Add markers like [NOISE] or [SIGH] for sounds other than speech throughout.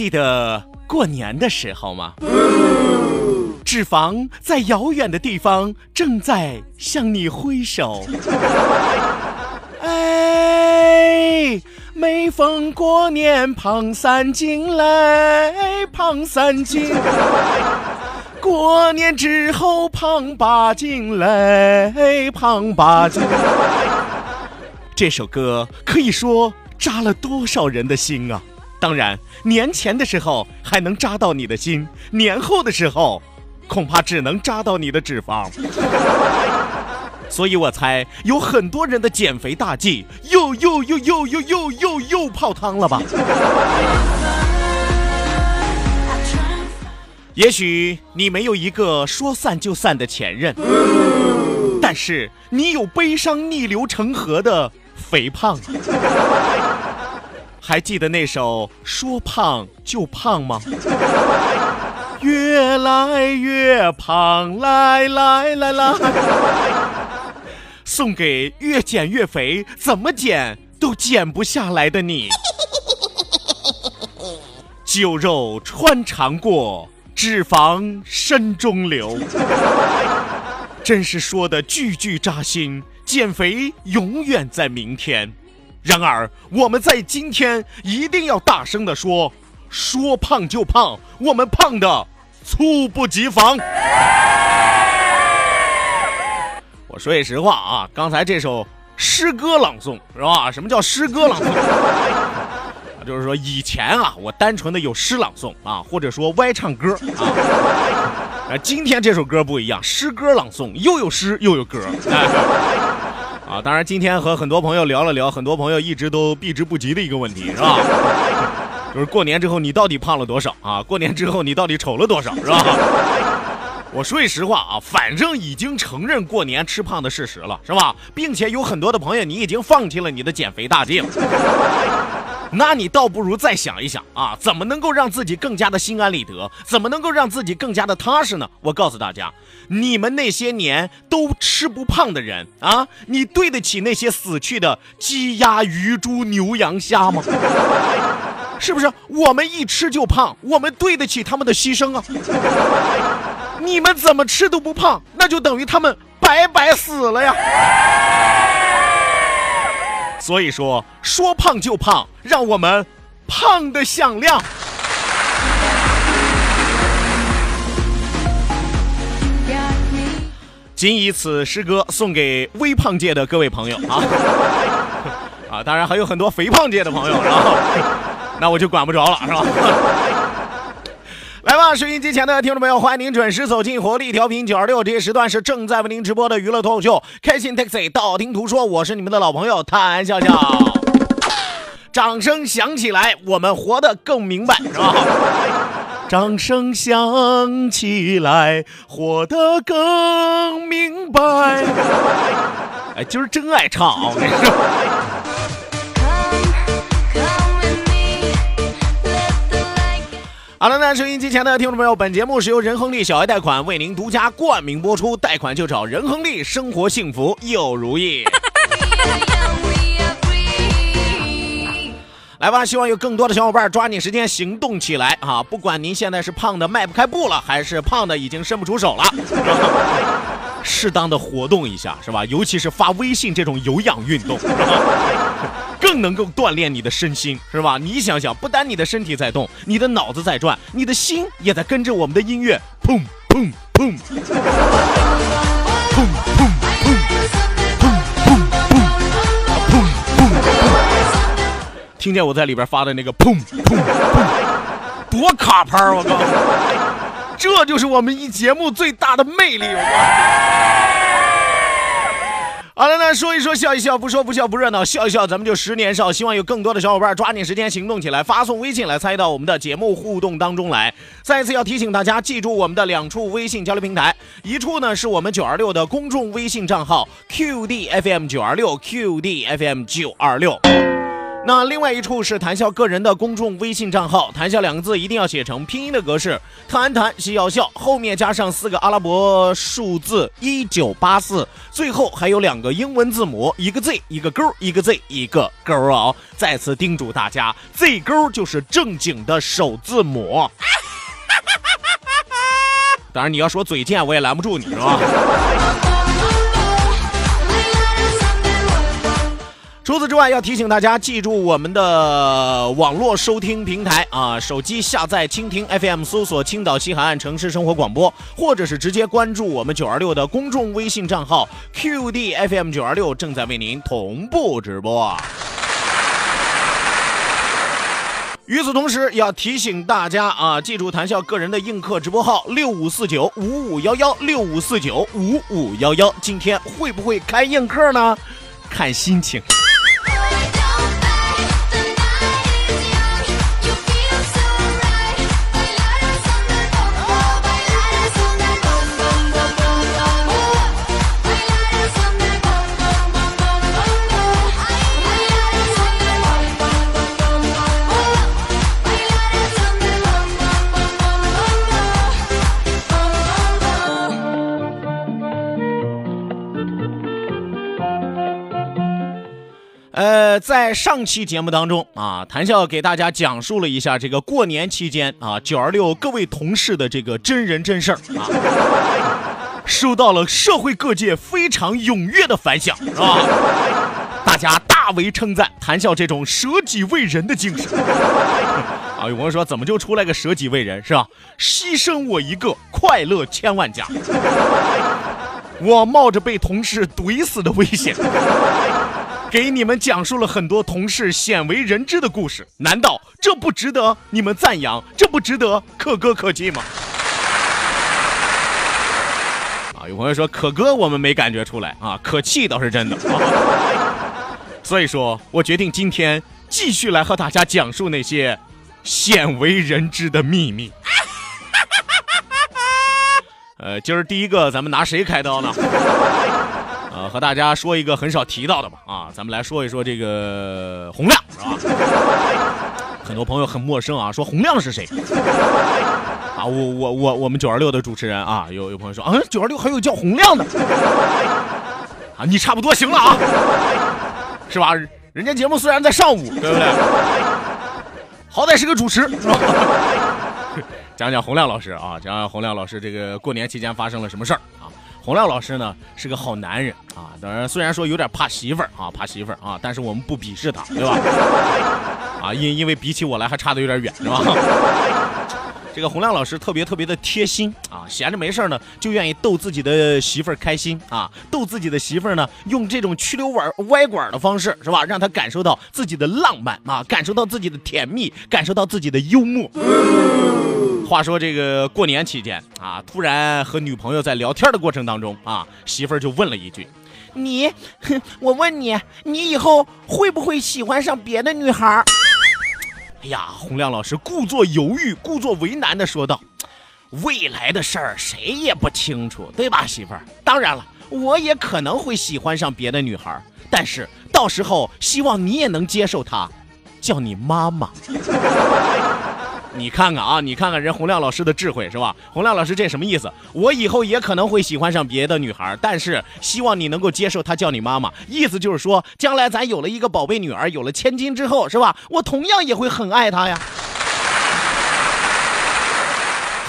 记得过年的时候吗？脂肪在遥远的地方正在向你挥手。[LAUGHS] 哎，每逢过年胖三斤嘞，胖三斤。过年之后胖八斤嘞，胖八斤。这首歌可以说扎了多少人的心啊！当然，年前的时候还能扎到你的心，年后的时候，恐怕只能扎到你的脂肪。[LAUGHS] 所以我猜有很多人的减肥大计又又又又又又又又泡汤了吧？也许你没有一个说散就散的前任，但是你有悲伤逆流成河的肥胖。还记得那首《说胖就胖》吗？[LAUGHS] 越来越胖，来来来来，[LAUGHS] 送给越减越肥，怎么减都减不下来的你。[LAUGHS] 酒肉穿肠过，脂肪身中流。真是说的句句扎心，减肥永远在明天。然而，我们在今天一定要大声的说：说胖就胖，我们胖的猝不及防。我说句实话啊，刚才这首诗歌朗诵是吧？什么叫诗歌朗诵？就是说以前啊，我单纯的有诗朗诵啊，或者说歪唱歌啊。啊，今天这首歌不一样，诗歌朗诵又有诗又有歌。啊，当然，今天和很多朋友聊了聊，很多朋友一直都避之不及的一个问题，是吧？[LAUGHS] 就是过年之后你到底胖了多少啊？过年之后你到底丑了多少，是吧？[LAUGHS] 我说句实话啊，反正已经承认过年吃胖的事实了，是吧？并且有很多的朋友你已经放弃了你的减肥大计了，那你倒不如再想一想啊，怎么能够让自己更加的心安理得？怎么能够让自己更加的踏实呢？我告诉大家，你们那些年都吃不胖的人啊，你对得起那些死去的鸡鸭鱼猪牛羊虾吗？[LAUGHS] 是不是？我们一吃就胖，我们对得起他们的牺牲啊！你们怎么吃都不胖，那就等于他们白白死了呀！所以说，说胖就胖，让我们胖的响亮。仅以此诗歌送给微胖界的各位朋友啊！[LAUGHS] 啊，当然还有很多肥胖界的朋友，然后那我就管不着了，是吧？来吧，收音机前的听众朋友，欢迎您准时走进活力调频九二六，这些时段是正在为您直播的娱乐脱口秀《开心 Taxi》，道听途说，我是你们的老朋友谭笑笑。掌声响起来，我们活得更明白，是吧？掌声响起来，活得更明白。哎，今儿真爱唱啊！我跟你说。好了，那收音机前的听众朋友，本节目是由仁亨利小额贷款为您独家冠名播出，贷款就找仁亨利，生活幸福又如意。来吧，希望有更多的小伙伴抓紧时间行动起来啊！不管您现在是胖的迈不开步了，还是胖的已经伸不出手了，适当的活动一下，是吧？尤其是发微信这种有氧运动，[LAUGHS] 更能够锻炼你的身心，是吧？你想想，不单你的身体在动，你的脑子在转，你的心也在跟着我们的音乐，砰砰砰，砰砰砰，砰砰砰，砰砰砰，听见我在里边发的那个砰砰砰，多卡拍儿！我告诉你，这就是我们一节目最大的魅力。好了，那说一说，笑一笑，不说不笑不热闹，笑一笑，咱们就十年少。希望有更多的小伙伴抓紧时间行动起来，发送微信来参与到我们的节目互动当中来。再次要提醒大家，记住我们的两处微信交流平台，一处呢是我们九二六的公众微信账号 QDFM 九二六 QDFM 九二六。那另外一处是谈笑个人的公众微信账号，谈笑两个字一定要写成拼音的格式，谈谈是要笑，后面加上四个阿拉伯数字一九八四，最后还有两个英文字母，一个 Z 一个勾，一个 Z 一个勾哦。再次叮嘱大家，Z 勾就是正经的首字母。当然你要说嘴贱，我也拦不住你，是吧？除此之外，要提醒大家记住我们的网络收听平台啊，手机下载蜻蜓 FM，搜索青岛西海岸城市生活广播，或者是直接关注我们九二六的公众微信账号 QDFM 九二六，正在为您同步直播。与此同时，要提醒大家啊，记住谈笑个人的映客直播号六五四九五五幺幺六五四九五五幺幺，今天会不会开映客呢？看心情。在上期节目当中啊，谭笑给大家讲述了一下这个过年期间啊，九二六各位同事的这个真人真事儿啊，[LAUGHS] 收到了社会各界非常踊跃的反响，是吧？大家大为称赞谭笑这种舍己为人的精神。[LAUGHS] 啊，有朋友说怎么就出来个舍己为人是吧？牺牲我一个，快乐千万家。我冒着被同事怼死的危险。给你们讲述了很多同事鲜为人知的故事，难道这不值得你们赞扬？这不值得可歌可泣吗？啊，有朋友说可歌我们没感觉出来啊，可气倒是真的。[LAUGHS] 所以说我决定今天继续来和大家讲述那些鲜为人知的秘密。[LAUGHS] 呃，今儿第一个咱们拿谁开刀呢？呃，和大家说一个很少提到的吧，啊，咱们来说一说这个洪亮，是吧？[LAUGHS] 很多朋友很陌生啊，说洪亮是谁？啊，我我我我们九二六的主持人啊，有有朋友说，啊，九二六还有叫洪亮的，[LAUGHS] 啊，你差不多行了啊，是吧？人家节目虽然在上午，对不对？好歹是个主持，是吧？讲讲洪亮老师啊，讲讲洪亮老师这个过年期间发生了什么事儿？洪亮老师呢是个好男人啊，当然虽然说有点怕媳妇儿啊，怕媳妇儿啊，但是我们不鄙视他，对吧？[LAUGHS] 啊，因因为比起我来还差的有点远，是吧？[LAUGHS] 这个洪亮老师特别特别的贴心啊，闲着没事呢就愿意逗自己的媳妇儿开心啊，逗自己的媳妇儿呢用这种曲溜拐歪拐的方式是吧，让他感受到自己的浪漫啊，感受到自己的甜蜜，感受到自己的幽默。话说这个过年期间啊，突然和女朋友在聊天的过程当中啊，媳妇儿就问了一句：“你，哼，我问你，你以后会不会喜欢上别的女孩？”哎呀，洪亮老师故作犹豫、故作为难的说道：“未来的事儿谁也不清楚，对吧，媳妇儿？当然了，我也可能会喜欢上别的女孩，但是到时候希望你也能接受她，叫你妈妈。”你看看啊，你看看人洪亮老师的智慧是吧？洪亮老师这什么意思？我以后也可能会喜欢上别的女孩，但是希望你能够接受她叫你妈妈。意思就是说，将来咱有了一个宝贝女儿，有了千金之后，是吧？我同样也会很爱她呀。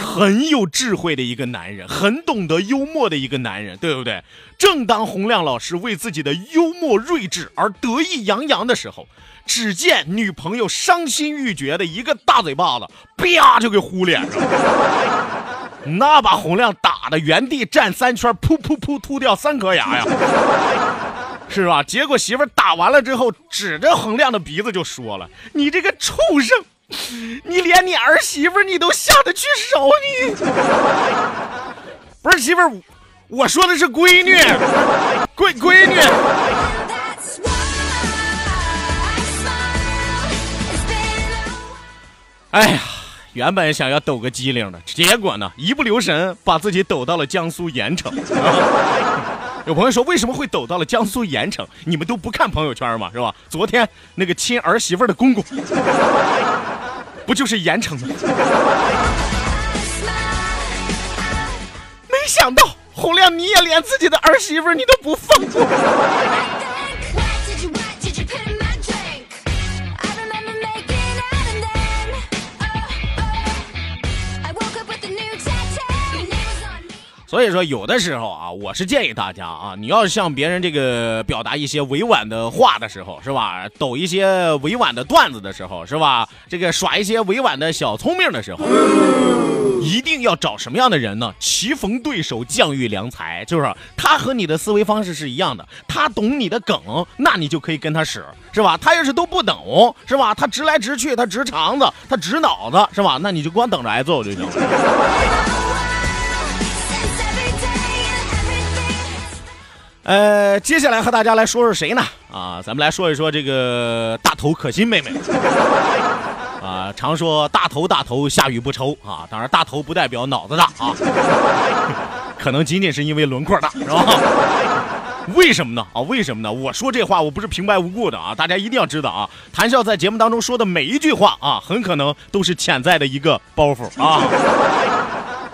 很有智慧的一个男人，很懂得幽默的一个男人，对不对？正当洪亮老师为自己的幽默睿智而得意洋洋的时候，只见女朋友伤心欲绝的一个大嘴巴子，啪就给呼脸上了。[LAUGHS] 那把洪亮打的原地站三圈，噗噗噗吐掉三颗牙呀，[LAUGHS] 是吧？结果媳妇打完了之后，指着洪亮的鼻子就说了：“你这个畜生！”你连你儿媳妇你都下得去手，你 [LAUGHS] 不是媳妇，我说的是闺女，闺闺女。哎呀，原本想要抖个机灵的，结果呢，一不留神把自己抖到了江苏盐城。[LAUGHS] 有朋友说，为什么会抖到了江苏盐城？你们都不看朋友圈吗？是吧？昨天那个亲儿媳妇的公公。不就是盐城吗？没想到洪亮，你也连自己的儿媳妇你都不放过。所以说，有的时候啊，我是建议大家啊，你要向别人这个表达一些委婉的话的时候，是吧？抖一些委婉的段子的时候，是吧？这个耍一些委婉的小聪明的时候，一定要找什么样的人呢？棋逢对手，将遇良才，就是他和你的思维方式是一样的，他懂你的梗，那你就可以跟他使，是吧？他要是都不懂，是吧？他直来直去，他直肠子，他直脑子，是吧？那你就光等着挨揍就行了。呃，接下来和大家来说说谁呢？啊，咱们来说一说这个大头可心妹妹。[LAUGHS] 啊，常说大头大头下雨不愁啊，当然大头不代表脑子大啊，[LAUGHS] 可能仅仅是因为轮廓大，是吧？[LAUGHS] 为什么呢？啊，为什么呢？我说这话我不是平白无故的啊，大家一定要知道啊，谭笑在节目当中说的每一句话啊，很可能都是潜在的一个包袱啊。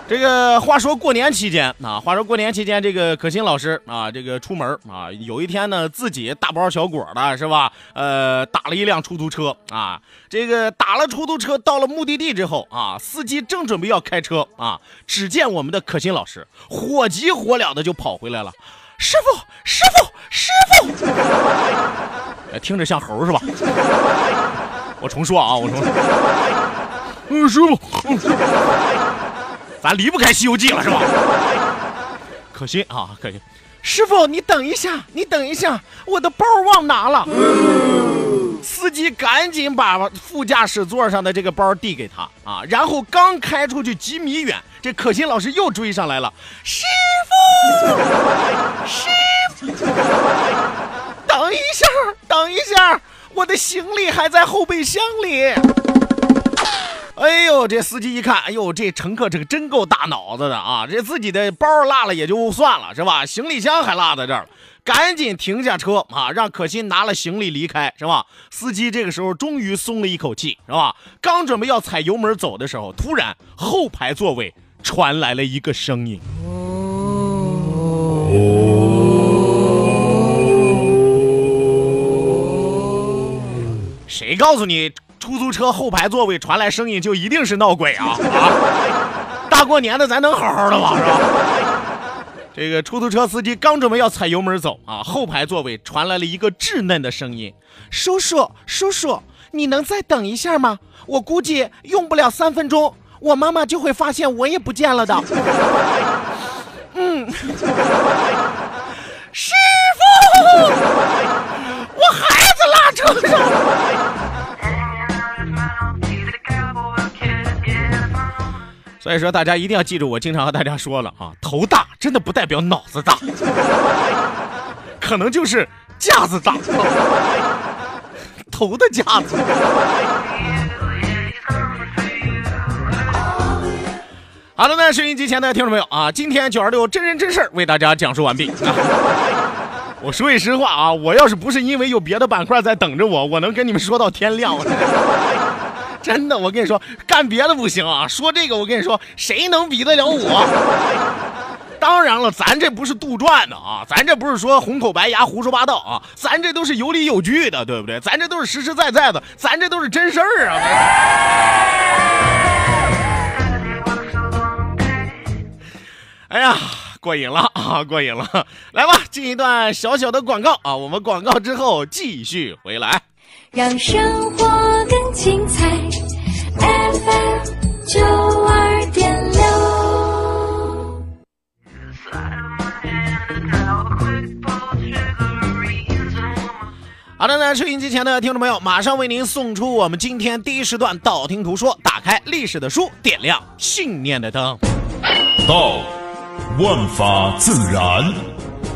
这个话说过年期间啊，话说过年期间，这个可心老师啊，这个出门啊，有一天呢，自己大包小裹的是吧？呃，打了一辆出租车啊，这个打了出租车到了目的地之后啊，司机正准备要开车啊，只见我们的可心老师火急火燎的就跑回来了，师傅，师傅，师傅，听着像猴是吧？我重说啊，我重说，嗯，师傅。咱离不开《西游记》了是吧？[LAUGHS] 可惜啊，可惜。师傅，你等一下，你等一下，我的包忘拿了。司机赶紧把副驾驶座上的这个包递给他啊，然后刚开出去几米远，这可心老师又追上来了。师傅，师傅，[LAUGHS] 等一下，等一下，我的行李还在后备箱里。哎呦，这司机一看，哎呦，这乘客这个真够大脑子的啊！这自己的包落了也就算了，是吧？行李箱还落在这儿了，赶紧停下车啊，让可心拿了行李离开，是吧？司机这个时候终于松了一口气，是吧？刚准备要踩油门走的时候，突然后排座位传来了一个声音：“谁告诉你？”出租车后排座位传来声音，就一定是闹鬼啊！啊，[LAUGHS] 大过年的，咱能好好的吗？是吧？这个出租车司机刚准备要踩油门走啊，后排座位传来了一个稚嫩的声音：“叔叔，叔叔，你能再等一下吗？我估计用不了三分钟，我妈妈就会发现我也不见了的。[LAUGHS] ”嗯，师傅，我孩子拉车上了。所以说，大家一定要记住，我经常和大家说了啊，头大真的不代表脑子大，可能就是架子大，头的架子。好了，那收音机前的听众朋友啊，今天九二六真人真事为大家讲述完毕。我说句实话啊，我要是不是因为有别的板块在等着我，我能跟你们说到天亮。我 [LAUGHS] 真的，我跟你说，干别的不行啊，说这个，我跟你说，谁能比得了我？[LAUGHS] 当然了，咱这不是杜撰的啊，咱这不是说红口白牙胡说八道啊，咱这都是有理有据的，对不对？咱这都是实实在在的，咱这都是真事儿啊。哎呀，过瘾了啊，过瘾了！来吧，进一段小小的广告啊，我们广告之后继续回来。让生活更精彩，FM 九二点六。好的呢，收音机前的听众朋友，马上为您送出我们今天第一时段《道听途说》，打开历史的书，点亮信念的灯。道，万法自然；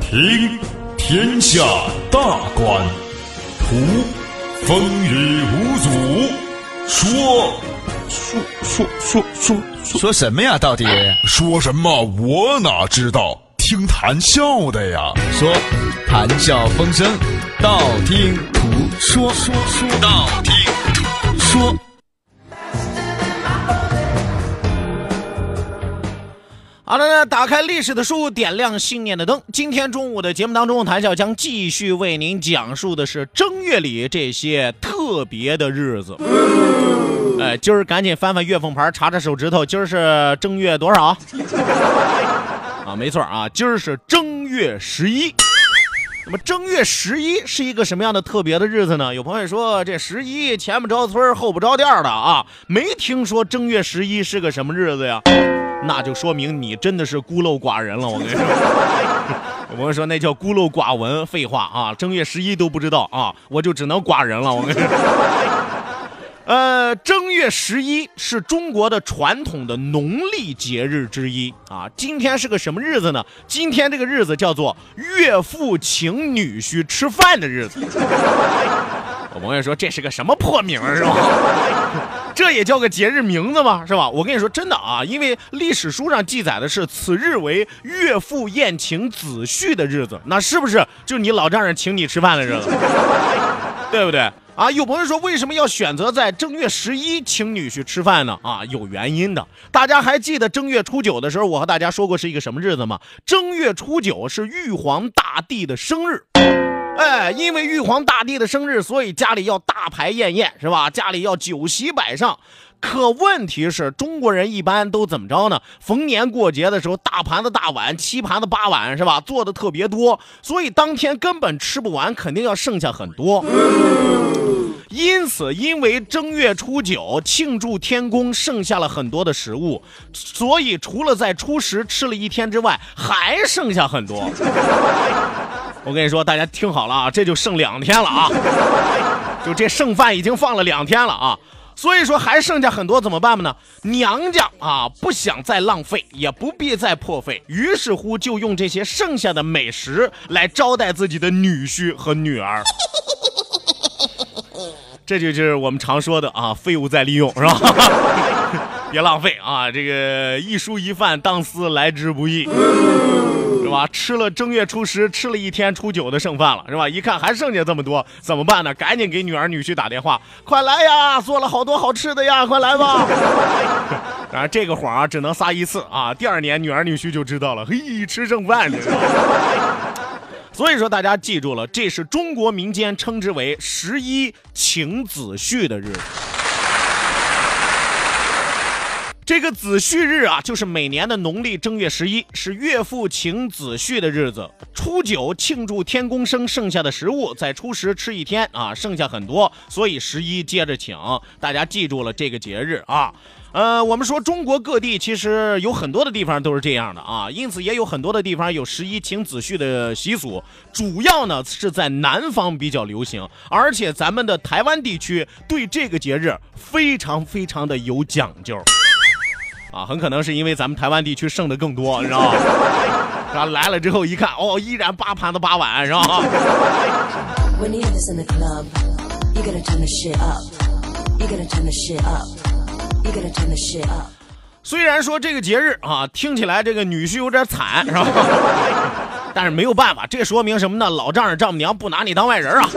听，天下大观；图，风雨无阻；说，说说说说说什么呀？到底说什么？我哪知道？听谈笑的呀。说谈笑风生，道听途说，说说道听途说。好的呢，打开历史的书，点亮信念的灯。今天中午的节目当中，谈笑将继续为您讲述的是正月里这些特别的日子。哎，今儿赶紧翻翻月份牌，查查手指头，今儿是正月多少？[LAUGHS] 啊，没错啊，今儿是正月十一。那么正月十一是一个什么样的特别的日子呢？有朋友说这十一前不着村后不着店的啊，没听说正月十一是个什么日子呀？那就说明你真的是孤陋寡人了。我跟你说，有朋友说那叫孤陋寡闻，废话啊，正月十一都不知道啊，我就只能寡人了。我跟你说。呃，正月十一是中国的传统的农历节日之一啊。今天是个什么日子呢？今天这个日子叫做岳父请女婿吃饭的日子。[LAUGHS] 我朋友说这是个什么破名是吧？[LAUGHS] 这也叫个节日名字吗？是吧？我跟你说真的啊，因为历史书上记载的是此日为岳父宴请子婿的日子，那是不是就你老丈人请你吃饭的日子？[LAUGHS] 对不对？啊，有朋友说为什么要选择在正月十一请女婿吃饭呢？啊，有原因的。大家还记得正月初九的时候，我和大家说过是一个什么日子吗？正月初九是玉皇大帝的生日。哎，因为玉皇大帝的生日，所以家里要大排宴宴，是吧？家里要酒席摆上。可问题是中国人一般都怎么着呢？逢年过节的时候，大盘子大碗，七盘子八碗，是吧？做的特别多，所以当天根本吃不完，肯定要剩下很多。因此，因为正月初九庆祝天公，剩下了很多的食物，所以除了在初十吃了一天之外，还剩下很多。[LAUGHS] 我跟你说，大家听好了啊，这就剩两天了啊，就这剩饭已经放了两天了啊。所以说还剩下很多怎么办呢？娘家啊不想再浪费，也不必再破费，于是乎就用这些剩下的美食来招待自己的女婿和女儿。[LAUGHS] 这就是我们常说的啊，废物再利用，是吧？[LAUGHS] 别浪费啊！这个一蔬一饭，当思来之不易，是吧？吃了正月初十，吃了一天初九的剩饭了，是吧？一看还剩下这么多，怎么办呢？赶紧给女儿女婿打电话，快来呀！做了好多好吃的呀，快来吧！当 [LAUGHS] 然这个谎啊，只能撒一次啊，第二年女儿女婿就知道了，嘿，吃剩饭这个。[LAUGHS] 所以说，大家记住了，这是中国民间称之为十一请子婿的日子。这个子婿日啊，就是每年的农历正月十一，是岳父请子婿的日子。初九庆祝天公生，剩下的食物在初十吃一天啊，剩下很多，所以十一接着请。大家记住了这个节日啊。呃，我们说中国各地其实有很多的地方都是这样的啊，因此也有很多的地方有十一请子婿的习俗。主要呢是在南方比较流行，而且咱们的台湾地区对这个节日非常非常的有讲究。啊，很可能是因为咱们台湾地区剩的更多，你知道吗？然后来了之后一看，哦，依然八盘子八碗，是吧.虽然说这个节日啊，听起来这个女婿有点惨，是吧？但是没有办法，这说明什么呢？老丈人丈母娘不拿你当外人啊。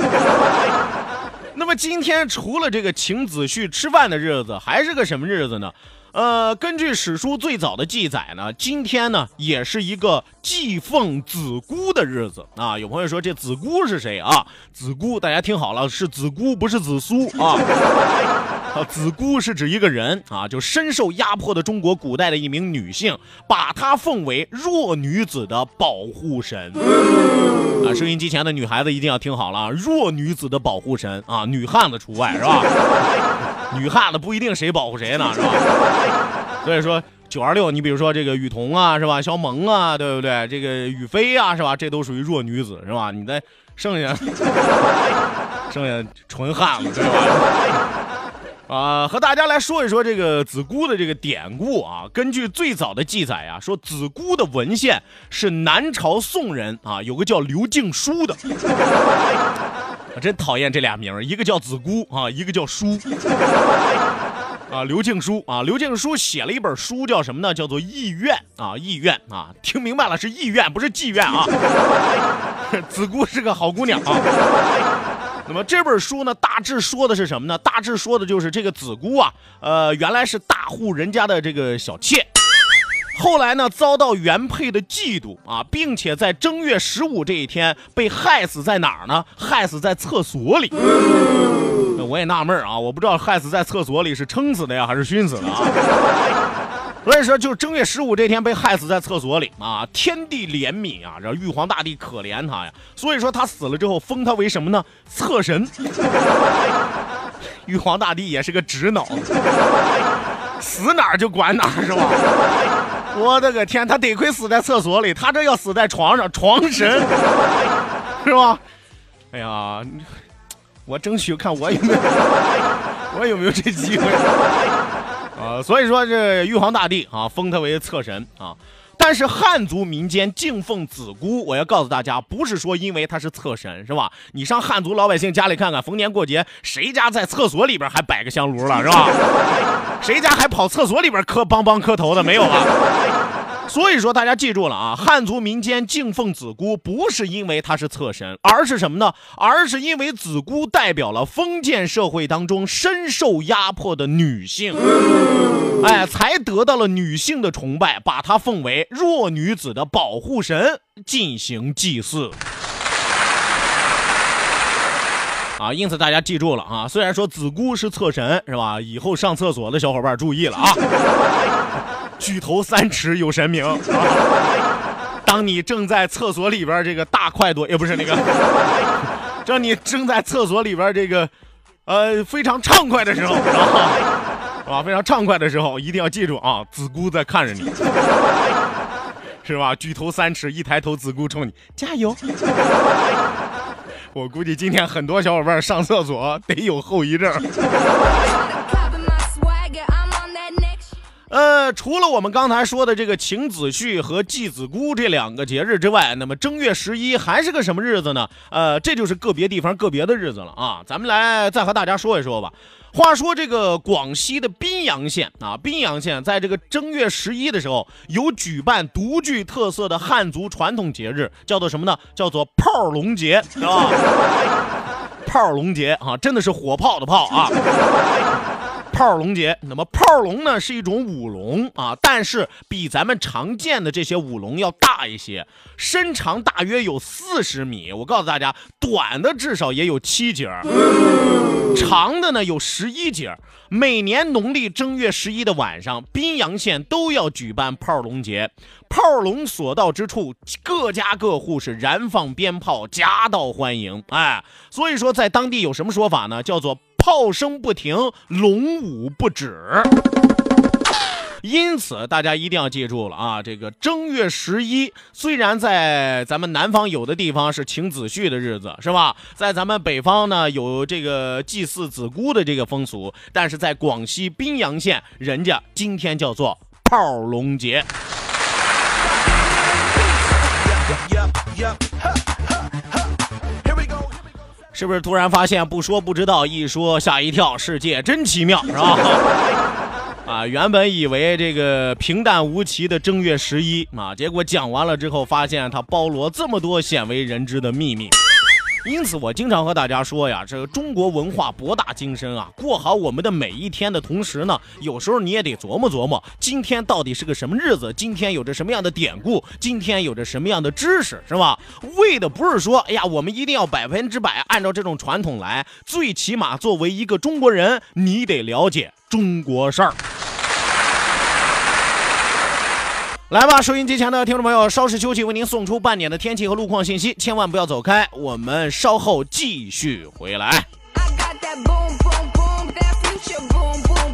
那么今天除了这个请子婿吃饭的日子，还是个什么日子呢？呃，根据史书最早的记载呢，今天呢也是一个祭奉子姑的日子啊。有朋友说这子姑是谁啊？子姑，大家听好了，是子姑，不是子苏啊。子姑是指一个人啊，就深受压迫的中国古代的一名女性，把她奉为弱女子的保护神。啊，收音机前的女孩子一定要听好了，弱女子的保护神啊，女汉子除外是吧？[LAUGHS] 女汉子不一定谁保护谁呢，是吧？[LAUGHS] 所以说九二六，你比如说这个雨桐啊，是吧？肖萌啊，对不对？这个雨飞啊，是吧？这都属于弱女子，是吧？你再剩下 [LAUGHS] 剩下纯汉子，对吧？啊、和大家来说一说这个子姑的这个典故啊。根据最早的记载啊，说子姑的文献是南朝宋人啊，有个叫刘敬书的。我真讨厌这俩名儿，一个叫子姑啊，一个叫书。啊，刘静书啊，刘静书写了一本书，叫什么呢？叫做《意愿》啊，《意愿》啊，听明白了是意愿，不是妓院啊。[LAUGHS] 子姑是个好姑娘啊。那么这本书呢，大致说的是什么呢？大致说的就是这个子姑啊，呃，原来是大户人家的这个小妾，后来呢遭到原配的嫉妒啊，并且在正月十五这一天被害死在哪儿呢？害死在厕所里。我也纳闷啊，我不知道害死在厕所里是撑死的呀，还是熏死的啊？所以说，就是正月十五这天被害死在厕所里啊，天地怜悯啊，这玉皇大帝可怜他呀，所以说他死了之后封他为什么呢？厕神。[LAUGHS] 玉皇大帝也是个直脑，死哪儿就管哪儿是吧？我的个天，他得亏死在厕所里，他这要死在床上，床神 [LAUGHS] 是吧？哎呀，我争取看我有没有，[LAUGHS] 我有没有这机会。啊，所以说这玉皇大帝啊，封他为厕神啊。但是汉族民间敬奉子姑，我要告诉大家，不是说因为他是厕神，是吧？你上汉族老百姓家里看看，逢年过节，谁家在厕所里边还摆个香炉了，是吧？谁家还跑厕所里边磕邦邦磕头的没有啊？[LAUGHS] 所以说，大家记住了啊，汉族民间敬奉子姑，不是因为她是厕神，而是什么呢？而是因为子姑代表了封建社会当中深受压迫的女性，哎，才得到了女性的崇拜，把她奉为弱女子的保护神，进行祭祀。啊，因此大家记住了啊，虽然说子姑是厕神，是吧？以后上厕所的小伙伴注意了啊。举头三尺有神明！当你正在厕所里边这个大快朵，也不是那个，当你正在厕所里边这个，呃，非常畅快的时候，啊，啊，非常畅快的时候，一定要记住啊，子姑在看着你，是吧？举头三尺，一抬头，子姑冲你加油。我估计今天很多小伙伴上厕所得有后遗症。呃，除了我们刚才说的这个请子婿和祭子姑这两个节日之外，那么正月十一还是个什么日子呢？呃，这就是个别地方个别的日子了啊。咱们来再和大家说一说吧。话说这个广西的宾阳县啊，宾阳县在这个正月十一的时候有举办独具特色的汉族传统节日，叫做什么呢？叫做炮龙节，是 [LAUGHS] 吧？炮龙节啊，真的是火炮的炮啊。炮龙节，那么炮龙呢是一种舞龙啊，但是比咱们常见的这些舞龙要大一些，身长大约有四十米。我告诉大家，短的至少也有七节，长的呢有十一节。每年农历正月十一的晚上，宾阳县都要举办炮龙节。炮龙所到之处，各家各户是燃放鞭炮，夹道欢迎。哎，所以说在当地有什么说法呢？叫做炮声不停，龙舞不止。因此，大家一定要记住了啊！这个正月十一，虽然在咱们南方有的地方是请子婿的日子，是吧？在咱们北方呢，有这个祭祀子姑的这个风俗，但是在广西宾阳县，人家今天叫做炮龙节。是不是突然发现不说不知道，一说吓一跳？世界真奇妙，是吧？[LAUGHS] 啊，原本以为这个平淡无奇的正月十一啊，结果讲完了之后，发现它包罗这么多鲜为人知的秘密。因此，我经常和大家说呀，这个中国文化博大精深啊，过好我们的每一天的同时呢，有时候你也得琢磨琢磨，今天到底是个什么日子，今天有着什么样的典故，今天有着什么样的知识，是吧？为的不是说，哎呀，我们一定要百分之百按照这种传统来，最起码作为一个中国人，你得了解中国事儿。来吧，收音机前的听众朋友，稍事休息，为您送出半点的天气和路况信息，千万不要走开，我们稍后继续回来。I got that boom, boom, boom, that future, boom, boom.